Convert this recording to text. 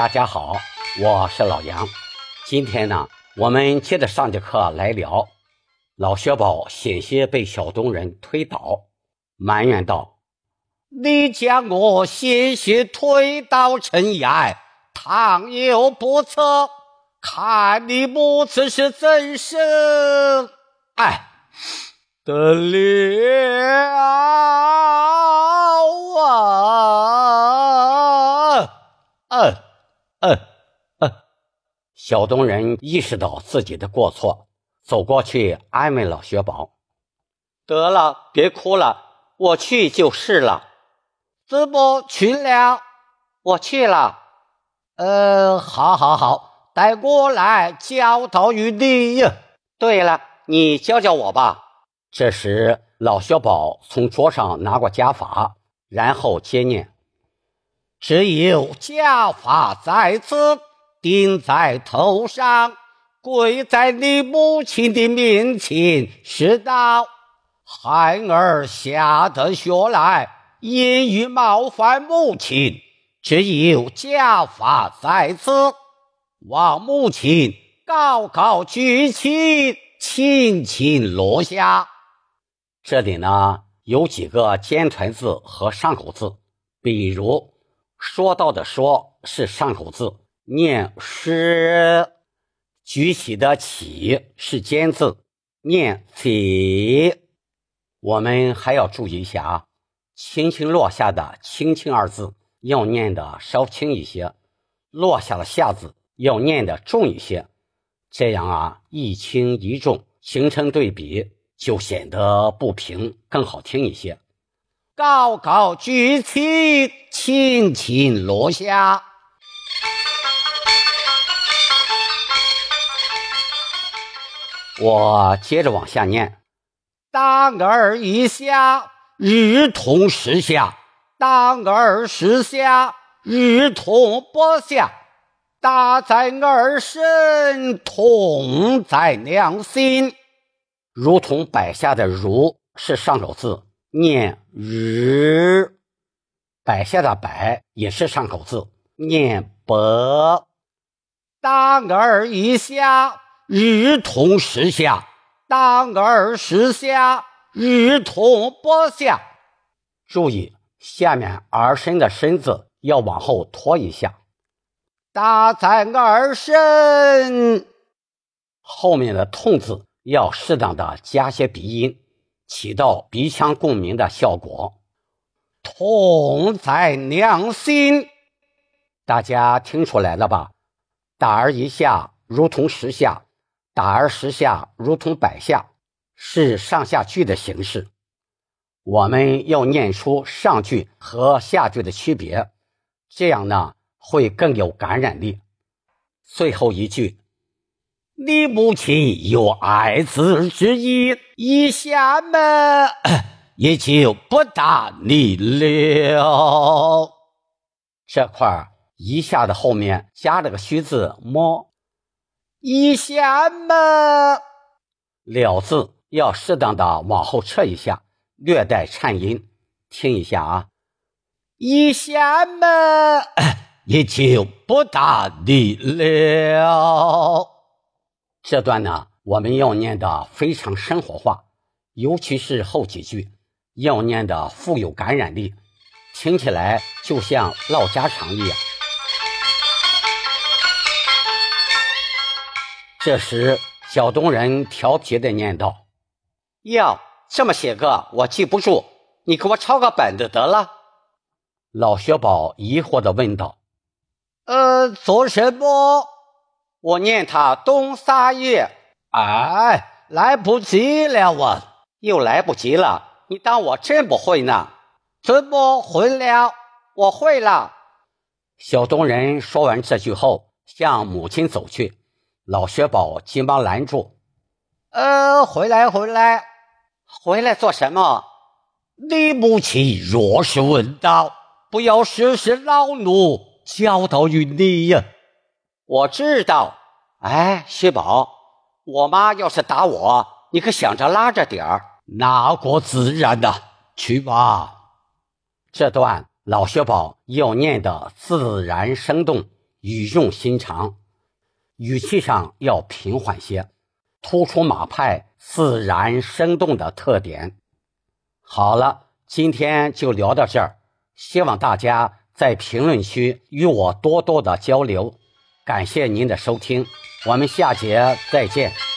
大家好，我是老杨。今天呢，我们接着上节课来聊。老薛宝险些被小东人推倒，埋怨道：“你将我险些推倒尘埃，倘有不测，看你母子是怎生？哎，得了啊！”小东人意识到自己的过错。走过去安慰老薛宝：“得了，别哭了，我去就是了。怎么去了？我去了。呃，好，好，好，带过来教导于你。对了，你教教我吧。”这时，老薛宝从桌上拿过家法，然后接念：“只有家法在此，顶在头上。”跪在你母亲的面前，是道：孩儿下得学来，言语冒犯母亲，只有家法在此，望母亲高高举起，轻轻落下。这里呢有几个尖团字和上口字，比如说到的“说”是上口字，念诗。举起的起是尖字，念起。我们还要注意一下啊，轻轻落下的轻轻二字要念的稍轻一些，落下了下字要念的重一些，这样啊一轻一重形成对比，就显得不平，更好听一些。高高举起，轻轻落下。我接着往下念：当儿一下，日同时下；当儿时下，日同不下。大在儿身，痛在娘心。如同摆下的“如”是上口字，念日；摆下的“摆”也是上口字，念伯。当儿一下。日同时下，当儿时下，日同不下。注意下面儿身的身子要往后拖一下。打在儿身，后面的痛字要适当的加些鼻音，起到鼻腔共鸣的效果。痛在娘心，大家听出来了吧？打儿一下，如同石下。打而十下，如同摆下，是上下句的形式。我们要念出上句和下句的区别，这样呢会更有感染力。最后一句，你母亲有爱子之意，一下嘛也就不打你了。这块一下的后面加了个虚字么。一下嘛了字要适当的往后撤一下，略带颤音，听一下啊。一下么也就不打你了。这段呢，我们要念的非常生活化，尤其是后几句要念的富有感染力，听起来就像唠家常一样。这时，小东人调皮的念道：“哟，这么些个我记不住，你给我抄个本子得了。”老薛宝疑惑的问道：“呃，做什么？我念他冬三月。哎，来不及了啊！又来不及了，你当我真不会呢？怎么会了？我会了。”小东人说完这句后，向母亲走去。老薛宝急忙拦住：“呃，回来，回来，回来做什么？你母亲若是问到，不要时时恼怒，教导于你呀。我知道。哎，薛宝，我妈要是打我，你可想着拉着点儿，那个自然的。去吧。这段老薛宝要念的自然生动，语重心长，语气上要平缓些，突出马派自然生动的特点。好了，今天就聊到这儿，希望大家在评论区与我多多的交流。感谢您的收听，我们下节再见。